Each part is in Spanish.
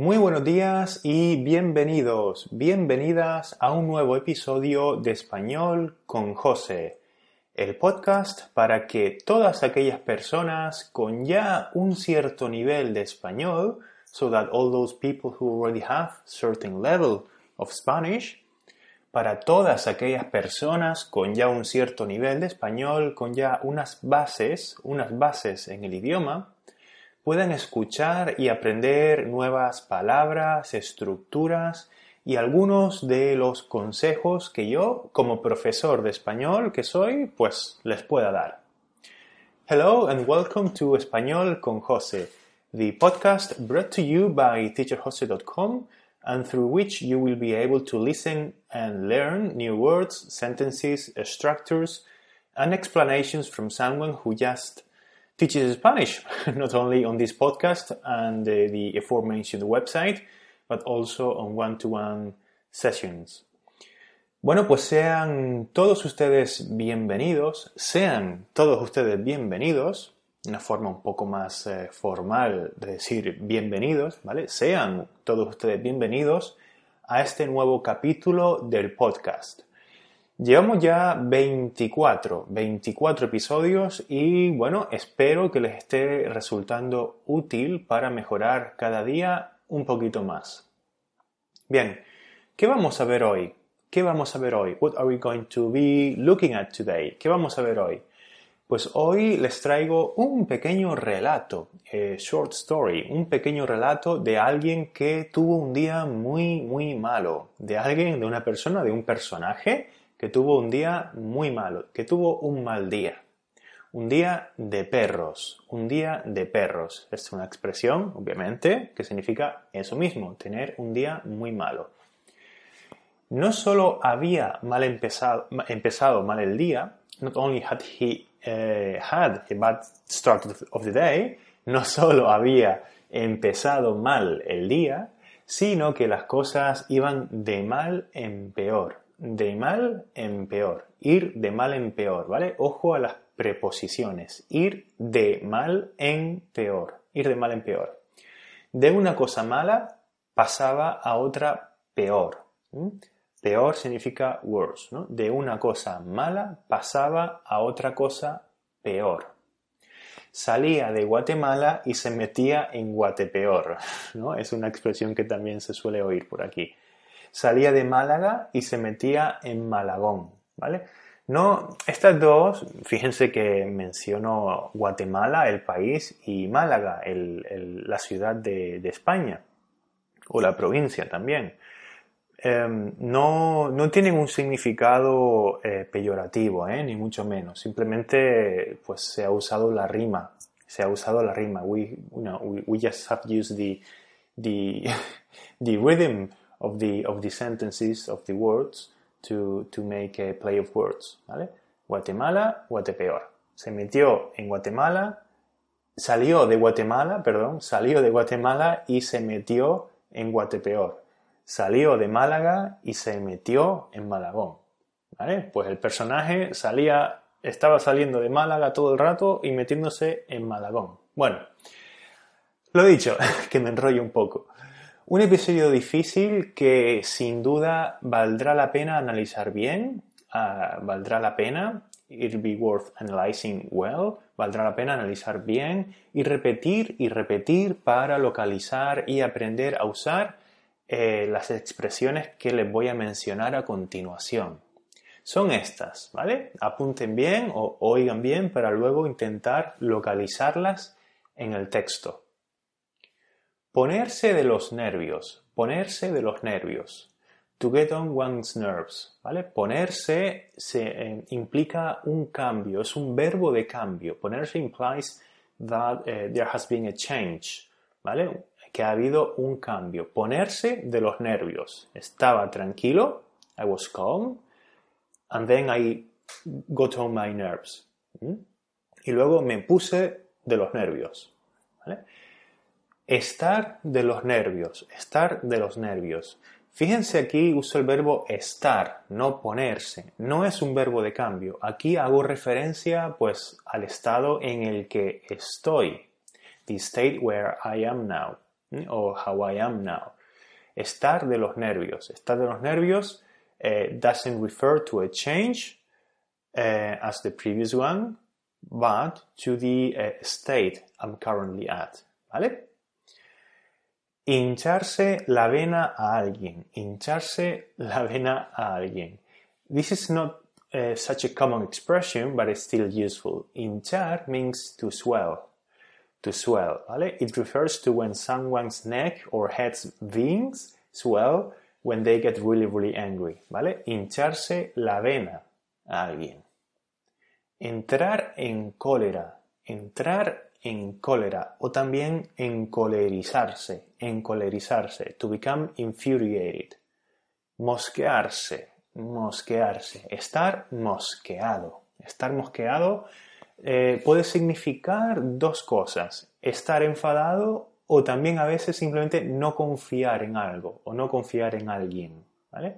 Muy buenos días y bienvenidos, bienvenidas a un nuevo episodio de Español con José, el podcast para que todas aquellas personas con ya un cierto nivel de español, so that all those people who already have certain level of Spanish, para todas aquellas personas con ya un cierto nivel de español, con ya unas bases, unas bases en el idioma, puedan escuchar y aprender nuevas palabras, estructuras y algunos de los consejos que yo, como profesor de español que soy, pues les pueda dar. Hello and welcome to Español con José, the podcast brought to you by teacherjose.com and through which you will be able to listen and learn new words, sentences, structures, and explanations from someone who just teaches Spanish, not only on this podcast and uh, the aforementioned website, but also on one-to-one sessions. Bueno, pues sean todos ustedes bienvenidos, sean todos ustedes bienvenidos, una forma un poco más eh, formal de decir bienvenidos, ¿vale? Sean todos ustedes bienvenidos a este nuevo capítulo del podcast. Llevamos ya 24, 24 episodios y bueno, espero que les esté resultando útil para mejorar cada día un poquito más. Bien, ¿qué vamos a ver hoy? ¿Qué vamos a ver hoy? What are we going to be looking at today? ¿Qué vamos a ver hoy? Pues hoy les traigo un pequeño relato, eh, short story, un pequeño relato de alguien que tuvo un día muy, muy malo, de alguien, de una persona, de un personaje que tuvo un día muy malo, que tuvo un mal día. Un día de perros, un día de perros. Es una expresión, obviamente, que significa eso mismo, tener un día muy malo. No solo había mal empezado, empezado mal el día, not only had he uh, had a bad start of the day, no solo había empezado mal el día, sino que las cosas iban de mal en peor de mal en peor. Ir de mal en peor, ¿vale? Ojo a las preposiciones. Ir de mal en peor. Ir de mal en peor. De una cosa mala pasaba a otra peor. Peor significa worse, ¿no? De una cosa mala pasaba a otra cosa peor. Salía de Guatemala y se metía en Guatepeor, ¿no? Es una expresión que también se suele oír por aquí salía de Málaga y se metía en Malagón, ¿vale? No, estas dos, fíjense que menciono Guatemala, el país, y Málaga, la ciudad de, España, o la provincia también. Em, no, no, tienen un significado eh, peyorativo, ¿eh? ni mucho menos. Simplemente pues, se ha usado la rima. Se ha usado la rima. We, we, just have used the, the, the rhythm of the, of the sentences, of the words, to, to make a play of words, ¿vale? Guatemala, Guatepeor. Se metió en Guatemala, salió de Guatemala, perdón, salió de Guatemala y se metió en Guatepeor. Salió de Málaga y se metió en Malagón. ¿Vale? Pues el personaje salía, estaba saliendo de Málaga todo el rato y metiéndose en Malagón. Bueno, lo dicho, que me enrollo un poco. Un episodio difícil que sin duda valdrá la pena analizar bien, uh, valdrá la pena, it'll be worth analyzing well, valdrá la pena analizar bien y repetir y repetir para localizar y aprender a usar eh, las expresiones que les voy a mencionar a continuación. Son estas, ¿vale? Apunten bien o oigan bien para luego intentar localizarlas en el texto. Ponerse de los nervios. Ponerse de los nervios. To get on one's nerves. ¿Vale? Ponerse se, eh, implica un cambio, es un verbo de cambio. Ponerse implies that eh, there has been a change. ¿Vale? Que ha habido un cambio. Ponerse de los nervios. Estaba tranquilo. I was calm. And then I got on my nerves. ¿Mm? Y luego me puse de los nervios. ¿Vale? Estar de los nervios, estar de los nervios. Fíjense aquí uso el verbo estar, no ponerse. No es un verbo de cambio. Aquí hago referencia pues al estado en el que estoy. The state where I am now. o how I am now. Estar de los nervios. Estar de los nervios uh, doesn't refer to a change uh, as the previous one, but to the uh, state I'm currently at. ¿Vale? Hincharse la vena a alguien. Hincharse la vena a alguien. This is not uh, such a common expression, but it's still useful. Hinchar means to swell. To swell, ¿vale? It refers to when someone's neck or head's veins swell when they get really, really angry, ¿vale? Hincharse la vena a alguien. Entrar en cólera. Entrar en cólera. O también encolerizarse. Encolerizarse. To become infuriated. Mosquearse. Mosquearse. Estar mosqueado. Estar mosqueado eh, puede significar dos cosas. Estar enfadado o también a veces simplemente no confiar en algo o no confiar en alguien. ¿vale?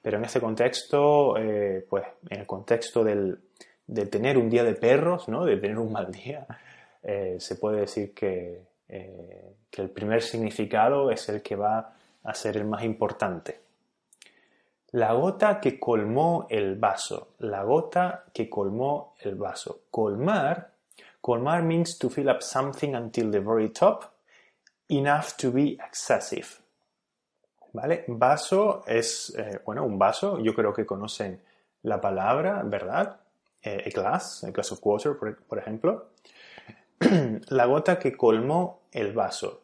Pero en ese contexto, eh, pues en el contexto del, de tener un día de perros, ¿no? de tener un mal día, eh, se puede decir que, que el primer significado es el que va a ser el más importante. La gota que colmó el vaso. La gota que colmó el vaso. Colmar. Colmar means to fill up something until the very top, enough to be excessive. ¿Vale? Vaso es, eh, bueno, un vaso. Yo creo que conocen la palabra, ¿verdad? Eh, a glass, a glass of water, por ejemplo. la gota que colmó el vaso.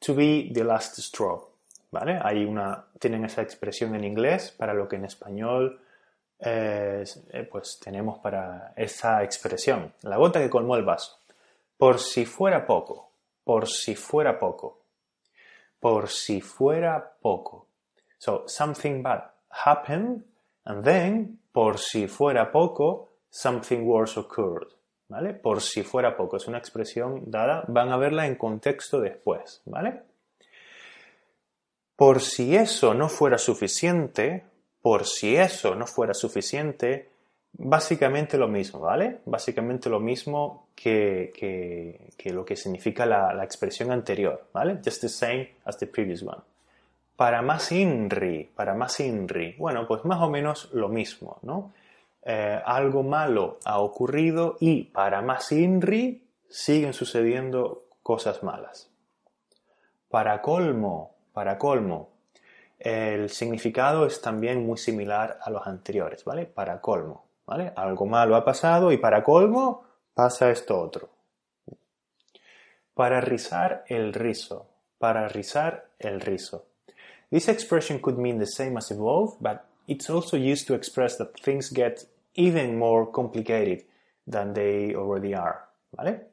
To be the last straw. ¿vale? Hay una, tienen esa expresión en inglés para lo que en español eh, pues tenemos para esa expresión. La gota que colmó el vaso. Por si fuera poco, por si fuera poco, por si fuera poco. So, something bad happened and then, por si fuera poco, something worse occurred. ¿Vale? Por si fuera poco. Es una expresión dada. Van a verla en contexto después. ¿Vale? Por si eso no fuera suficiente, por si eso no fuera suficiente, básicamente lo mismo, ¿vale? Básicamente lo mismo que, lo que significa la, la, expresión anterior, ¿vale? Just the same as the previous one. Para más INRI, para más INRI, bueno, pues más o menos lo mismo, ¿no? Eh, algo malo ha ocurrido y para más INRI siguen sucediendo cosas malas. Para colmo, para colmo, el significado es también muy similar a los anteriores, ¿vale? Para colmo, ¿vale? Algo malo ha pasado y para colmo pasa esto otro. Para rizar el rizo, para rizar el rizo. This expression could mean the same as above, but it's also used to express that things get even more complicated than they already are, ¿vale?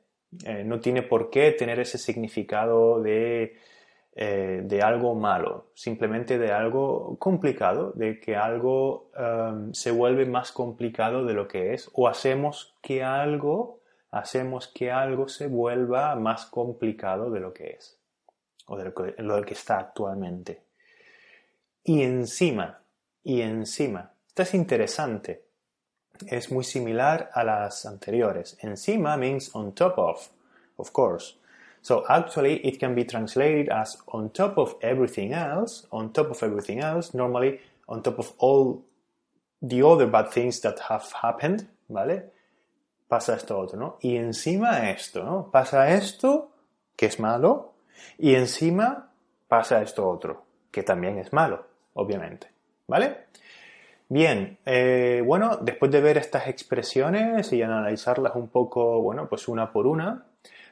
Eh, no tiene por qué tener ese significado de eh, de algo malo, simplemente de algo complicado, de que algo um, se vuelve más complicado de lo que es, o hacemos que algo, hacemos que algo se vuelva más complicado de lo que es, o de lo que, lo que está actualmente. Y encima, y encima, esto es interesante, es muy similar a las anteriores. Encima means on top of, of course. So actually it can be translated as on top of everything else, on top of everything else, normally on top of all the other bad things that have happened, ¿vale? Pasa esto otro, ¿no? Y encima esto, ¿no? Pasa esto, que es malo, y encima pasa esto otro, que también es malo, obviamente, ¿vale? Bien, eh, bueno, después de ver estas expresiones y analizarlas un poco, bueno, pues una por una,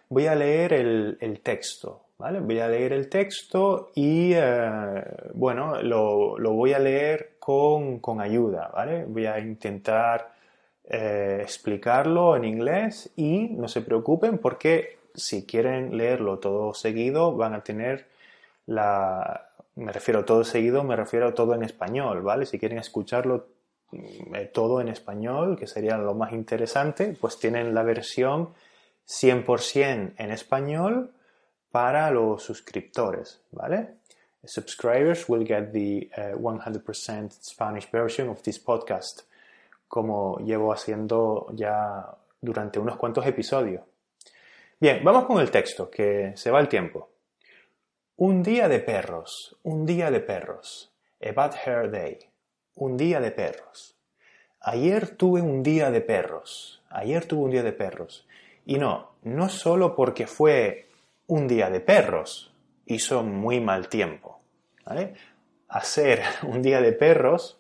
voy a leer el, texto, ¿vale? Voy a leer el texto y, eh, bueno, lo, voy a leer con, ayuda, ¿vale? Voy a intentar eh, explicarlo en inglés y no se preocupen porque si quieren leerlo todo seguido van a tener la... Me refiero a todo seguido, me refiero a todo en español, ¿vale? Si quieren escucharlo mm, eh, todo en español, que sería lo más interesante, pues tienen la versión 100% en español para los suscriptores, ¿vale? Subscribers will get the 100% uh, Spanish version of this podcast, como llevo haciendo ya durante unos cuantos episodios. Bien, vamos con el texto, que se va el tiempo. Un día de perros, un día de perros. A bad hair day. Un día de perros. Ayer tuve un día de perros. Ayer tuve un día de perros. Y no, no solo porque fue un día de perros, hizo muy mal tiempo. Hacer un día de perros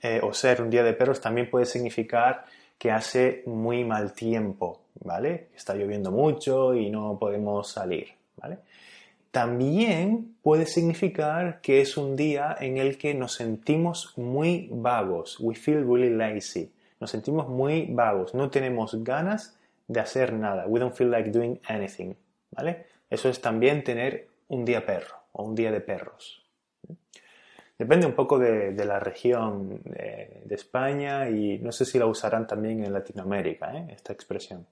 eh, o ser un día de perros también puede significar que hace muy mal tiempo, ¿vale? Está lloviendo mucho y no podemos salir, ¿vale? También puede significar que es un día en el que nos sentimos muy vagos. We feel really lazy. Nos sentimos muy vagos. No tenemos ganas de hacer nada. We don't feel like doing anything. ¿Vale? Eso es también tener un día perro o un día de perros. Depende un poco de, la región de, España y no sé si la usarán también en Latinoamérica, ¿eh? esta expresión.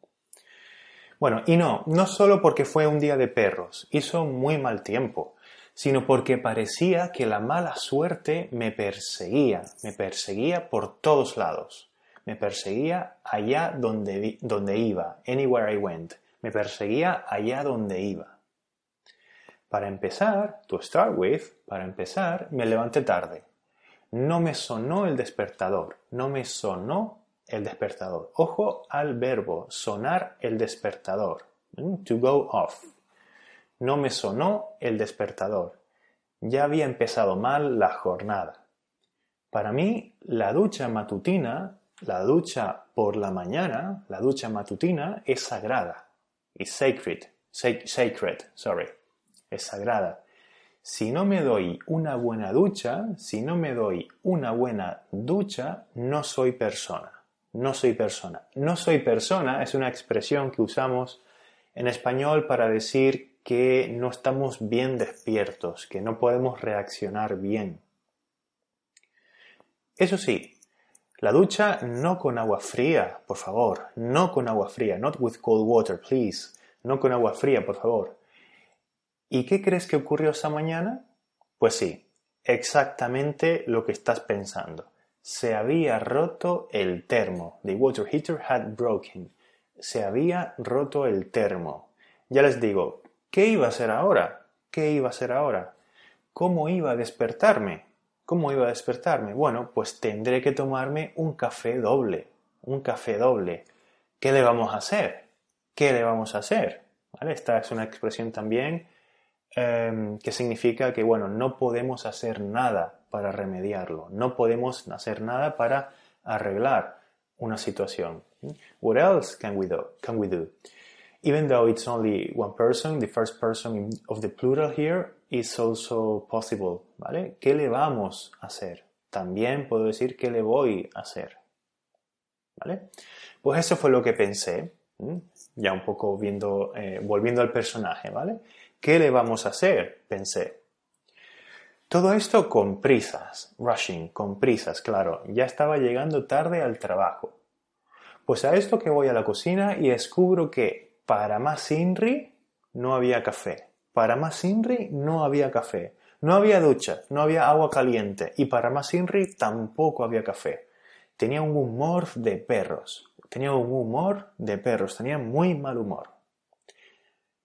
Bueno, y no, no solo porque fue un día de perros, hizo muy mal tiempo, sino porque parecía que la mala suerte me perseguía, me perseguía por todos lados, me perseguía allá donde, donde iba, anywhere I went, me perseguía allá donde iba. Para empezar, to start with, para empezar, me levanté tarde. No me sonó el despertador, no me sonó el despertador. Ojo al verbo sonar el despertador. To go off. No me sonó el despertador. Ya había empezado mal la jornada. Para mí, la ducha matutina, la ducha por la mañana, la ducha matutina es sagrada. Es sacred. Sacred, sorry. Es sagrada. Si no me doy una buena ducha, si no me doy una buena ducha, no soy persona no soy persona. No soy persona es una expresión que usamos en español para decir que no estamos bien despiertos, que no podemos reaccionar bien. Eso sí, la ducha no con agua fría, por favor, no con agua fría, not with cold water, please, no con agua fría, por favor. ¿Y qué crees que ocurrió esa mañana? Pues sí, exactamente lo que estás pensando se había roto el termo. The water heater had broken. Se había roto el termo. Ya les digo, ¿qué iba a hacer ahora? ¿Qué iba a hacer ahora? ¿Cómo iba a despertarme? ¿Cómo iba a despertarme? Bueno, pues tendré que tomarme un café doble. Un café doble. ¿Qué le vamos a hacer? ¿Qué le vamos a hacer? Esta es una expresión también em, que significa que, bueno, no podemos hacer nada para remediarlo. No podemos hacer nada para arreglar una situación. What else can we do? Can we do? Even though it's only one person, the first person of the plural here is also possible, ¿vale? ¿Qué le vamos a hacer? También puedo decir qué le voy a hacer. ¿Vale? Pues eso fue lo que pensé, ya un poco viendo, eh, volviendo al personaje, ¿vale? ¿Qué le vamos a hacer? Pensé. Todo esto con prisas, rushing, con prisas, claro, ya estaba llegando tarde al trabajo. Pues a esto que voy a la cocina y descubro que para más Inri no había café. Para más Inri no había café. No había ducha, no había agua caliente y para más Inri tampoco había café. Tenía un humor de perros. Tenía un humor de perros, tenía muy mal humor.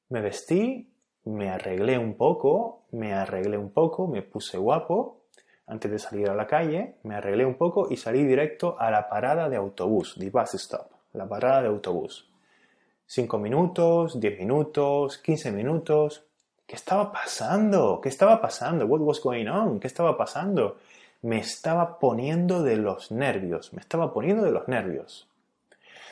Me vestí me arreglé un poco, me arreglé un poco, me puse guapo antes de salir a la calle, me arreglé un poco y salí directo a la parada de autobús, the bus stop, la parada de autobús. Cinco minutos, diez minutos, quince minutos. ¿Qué estaba pasando? ¿Qué estaba pasando? What was going on? ¿Qué estaba pasando? Me estaba poniendo de los nervios, me estaba poniendo de los nervios.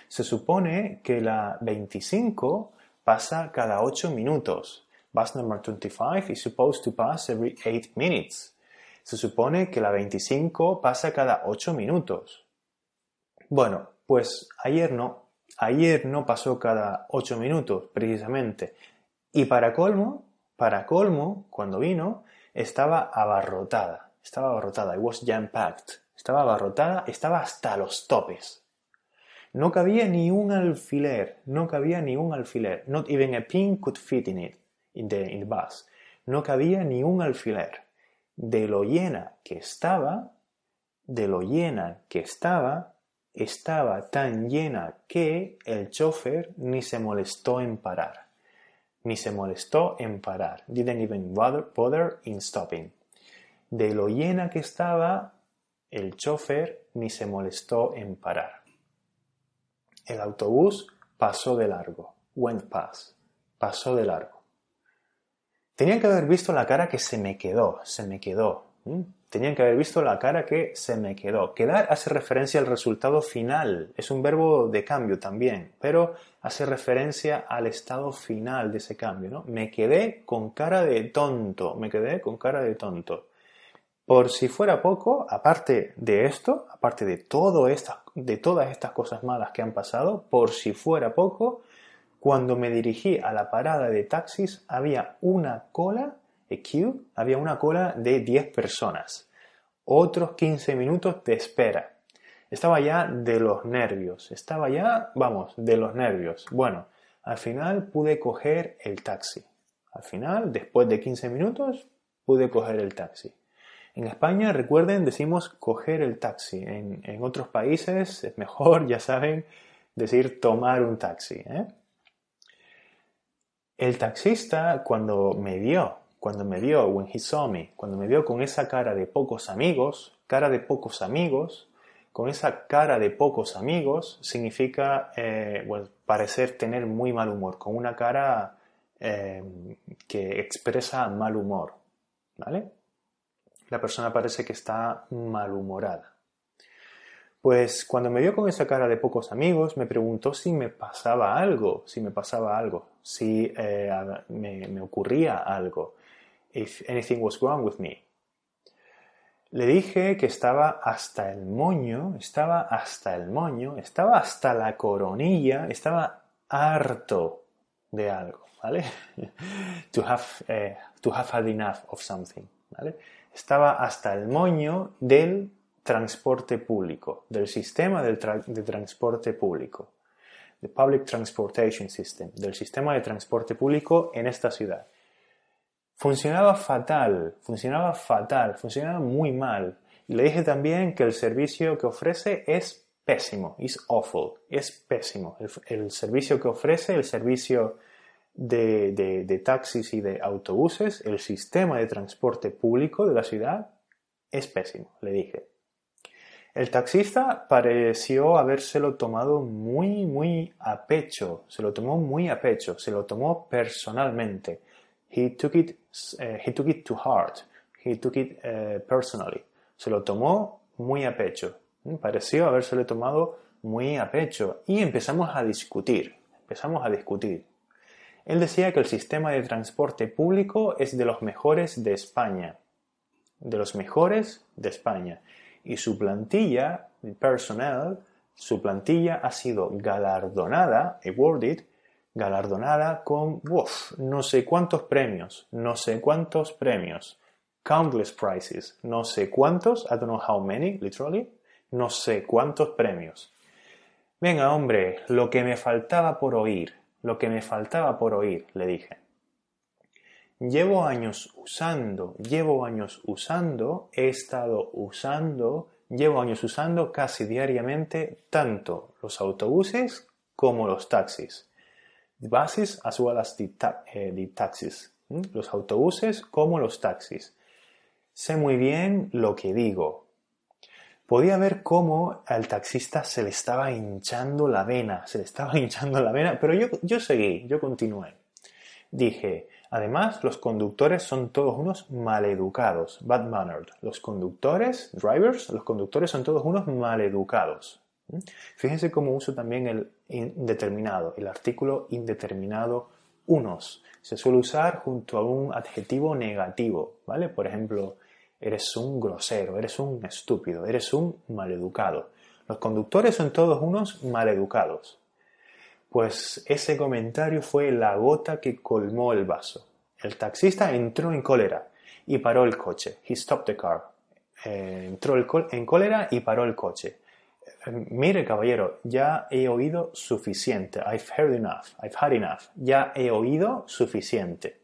Se supone que la 25 pasa cada 8 minutos Bus number 25 is supposed to pass every 8 minutes. Se supone que la 25 pasa cada 8 minutos. Bueno, pues ayer no. Ayer no pasó cada 8 minutos, precisamente. Y para colmo, para colmo, cuando vino, estaba abarrotada. Estaba abarrotada. It was jam-packed. Estaba abarrotada, estaba hasta los topes. No cabía ni un alfiler. No cabía ni un alfiler. Not even a pin could fit in it in the, bus. No cabía ni un alfiler. De lo llena que estaba, de lo llena que estaba, estaba tan llena que el chofer ni se molestó en parar. ni se molestó en parar. Didn't even bother, in stopping. De lo llena que estaba, el chofer ni se molestó en parar. El autobús pasó de largo. Went past. Pasó de largo. Tenía que haber visto la cara que se me quedó, se me quedó. Tenían que haber visto la cara que se me quedó. Quedar hace referencia al resultado final. Es un verbo de cambio también, pero hace referencia al estado final de ese cambio. ¿no? Me quedé con cara de tonto. Me quedé con cara de tonto. Por si fuera poco, aparte de esto, aparte de todas estas cosas malas que han pasado, por si fuera poco, cuando me dirigí a la parada de taxis había una cola queue, había una cola de 10 personas. Otros 15 minutos de espera. Estaba ya de los nervios. Estaba ya, vamos, de los nervios. Bueno, al final pude coger el taxi. Al final, después de 15 minutos, pude coger el taxi. En España, recuerden, decimos coger el taxi. En, otros países es mejor, ya saben, decir tomar un taxi. ¿eh? El taxista, cuando me vio cuando me vio, when he saw me, cuando me vio con esa cara de pocos amigos, cara de pocos amigos, con esa cara de pocos amigos significa eh, parecer tener muy mal humor, con una cara eh, que expresa mal humor, ¿vale? La persona parece que está malhumorada. Pues cuando me vio con esa cara de pocos amigos, me preguntó si me pasaba algo, si me pasaba algo, si eh, me ocurría algo if anything was wrong with me. Le dije que estaba hasta el moño, estaba hasta el moño, estaba hasta la coronilla, estaba harto de algo, ¿vale? to, have, eh, to have had enough of something, ¿vale? Estaba hasta el moño del transporte público, del sistema de transporte público, the public transportation system, del sistema de transporte público en esta ciudad. Funcionaba fatal, funcionaba fatal, funcionaba muy mal. Y le dije también que el servicio que ofrece es pésimo, es awful, es pésimo. El, servicio que ofrece, el servicio de, de, taxis y de autobuses, el sistema de transporte público de la ciudad es pésimo, le dije. El taxista pareció habérselo tomado muy, muy a pecho, se lo tomó muy a pecho, se lo tomó personalmente. He took it, uh, he took it to heart. He took it uh, personally. Se lo tomó muy a pecho. Mm, pareció habérselo tomado muy a pecho. Y empezamos a discutir. Empezamos a discutir. Él decía que el sistema de transporte público es de los mejores de España. De los mejores de España. Y su plantilla, personal, su plantilla ha sido galardonada, awarded, galardonada con no sé cuántos premios, no sé cuántos premios, countless prizes, no sé cuántos, I don't know how many, literally, no sé cuántos premios. Venga, hombre, lo que me faltaba por oír, lo que me faltaba por oír, le dije. Llevo años usando, llevo años usando, he estado usando, llevo años usando casi diariamente tanto los autobuses como los taxis buses as well as the, taxis, los autobuses como los taxis. Sé muy bien lo que digo. Podía ver cómo al taxista se le estaba hinchando la vena, se le estaba hinchando la vena, pero yo, yo seguí, yo continué. Dije, además los conductores son todos unos maleducados, bad mannered. Los conductores, drivers, los conductores son todos unos maleducados. Fíjense cómo uso también el indeterminado, el artículo indeterminado unos. Se suele usar junto a un adjetivo negativo, ¿vale? Por ejemplo, eres un grosero, eres un estúpido, eres un maleducado. Los conductores son todos unos maleducados. Pues ese comentario fue la gota que colmó el vaso. El taxista entró en cólera y paró el coche. He stopped the car. Eh, entró en cólera y paró el coche. Mire, caballero, ya he oído suficiente. I've heard enough. I've had enough. Ya he oído suficiente.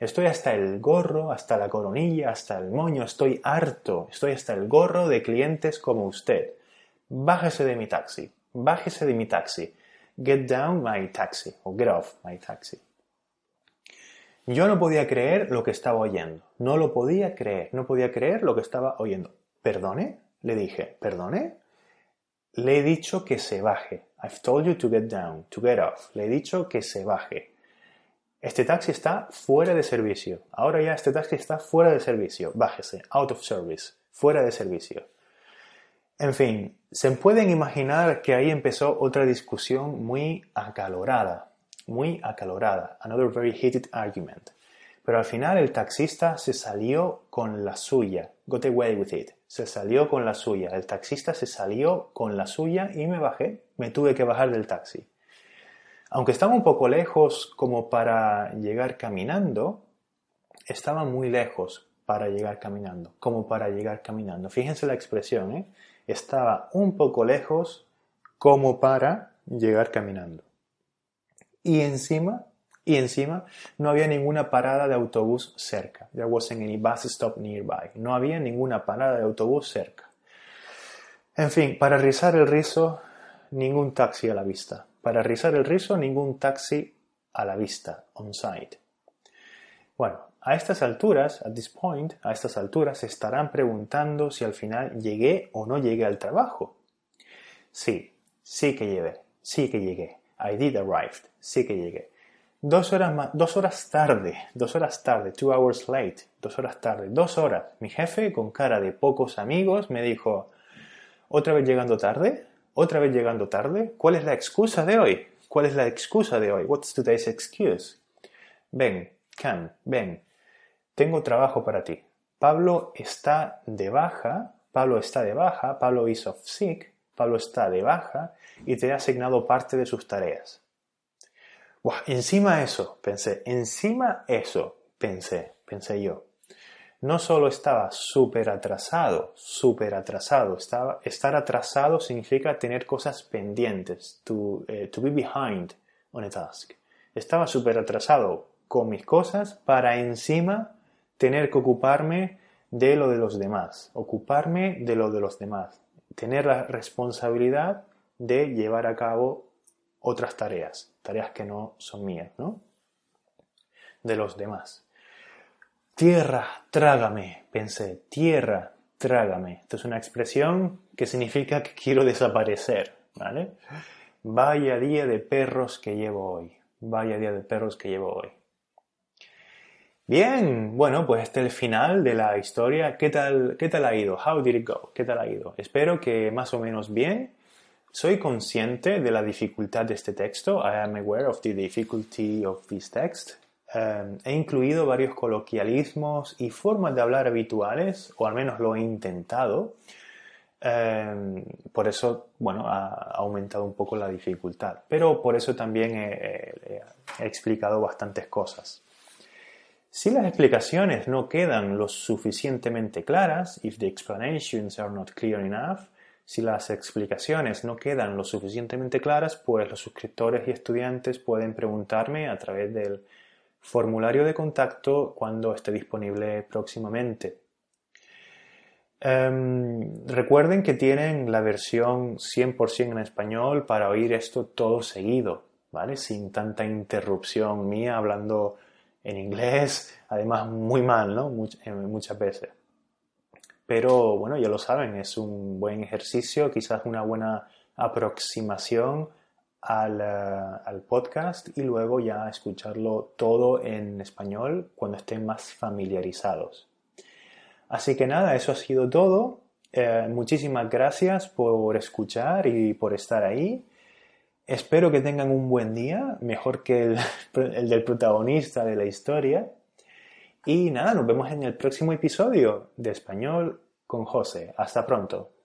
Estoy hasta el gorro, hasta la coronilla, hasta el moño. Estoy harto. Estoy hasta el gorro de clientes como usted. Bájese de mi taxi. Bájese de mi taxi. Get down my taxi. O get off my taxi. Yo no podía creer lo que estaba oyendo. No lo podía creer. No podía creer lo que estaba oyendo. ¿Perdone? Le dije. ¿Perdone? Le he dicho que se baje. I've told you to get down, to get off. Le he dicho que se baje. Este taxi está fuera de servicio. Ahora ya este taxi está fuera de servicio. Bájese. Out of service. Fuera de servicio. En fin, se pueden imaginar que ahí empezó otra discusión muy acalorada muy acalorada. Another very heated argument. Pero al final el taxista se salió con la suya. Got away with it. Se salió con la suya. El taxista se salió con la suya y me bajé. Me tuve que bajar del taxi. Aunque estaba un poco lejos como para llegar caminando, estaba muy lejos para llegar caminando, como para llegar caminando. Fíjense la expresión, ¿eh? Estaba un poco lejos como para llegar caminando y encima, y encima no había ninguna parada de autobús cerca. There wasn't any bus stop nearby. No había ninguna parada de autobús cerca. En fin, para rizar el rizo, ningún taxi a la vista. Para rizar el rizo, ningún taxi a la vista, on site. Bueno, a estas alturas, at this point, a estas alturas, se estarán preguntando si al final llegué o no llegué al trabajo. Sí, sí que llegué, sí que llegué. I did arrive. Sí que llegué. Dos horas, más, dos horas tarde, dos horas tarde, two hours late, dos horas tarde, dos horas. Mi jefe, con cara de pocos amigos, me dijo, ¿otra vez llegando tarde? ¿Otra vez llegando tarde? ¿Cuál es la excusa de hoy? ¿Cuál es la excusa de hoy? What's today's excuse? Ven, come, ven. Tengo trabajo para ti. Pablo está de baja, Pablo está de baja, Pablo is off sick, Pablo está de baja y te ha asignado parte de sus tareas. Buah, encima eso, pensé, encima eso, pensé, pensé yo. No solo estaba súper atrasado, súper atrasado, estaba, estar atrasado significa tener cosas pendientes, to, eh, to be behind on a task. Estaba súper atrasado con mis cosas para encima tener que ocuparme de lo de los demás, ocuparme de lo de los demás tener la responsabilidad de llevar a cabo otras tareas, tareas que no son mías, ¿no? De los demás. Tierra, trágame, pensé, tierra, trágame. Esto es una expresión que significa que quiero desaparecer, ¿vale? Vaya día de perros que llevo hoy, vaya día de perros que llevo hoy. Bien, bueno, pues este es el final de la historia. ¿Qué tal, ¿Qué tal ha ido? How did it go? ¿Qué tal ha ido? Espero que más o menos bien. Soy consciente de la dificultad de este texto. I am aware of the difficulty of this text. Um, he incluido varios coloquialismos y formas de hablar habituales, o al menos lo he intentado. Um, por eso, bueno, ha aumentado un poco la dificultad. Pero por eso también he explicado bastantes cosas. Si las explicaciones no quedan lo suficientemente claras, if the explanations are not clear enough, si las explicaciones no quedan lo suficientemente claras, pues los suscriptores y estudiantes pueden preguntarme a través del formulario de contacto cuando esté disponible próximamente. Em, recuerden que tienen la versión 100% en español para oír esto todo seguido, ¿vale? Sin tanta interrupción mía hablando en inglés, además muy mal, ¿no? Eh, muchas veces. Pero bueno, ya lo saben, es un buen ejercicio, quizás una buena aproximación al, eh, al, podcast y luego ya escucharlo todo en español cuando estén más familiarizados. Así que nada, eso ha sido todo. Eh, muchísimas gracias por escuchar y por estar ahí. Espero que tengan un buen día, mejor que el, el, del protagonista de la historia. Y nada, nos vemos en el próximo episodio de Español con José. Hasta pronto.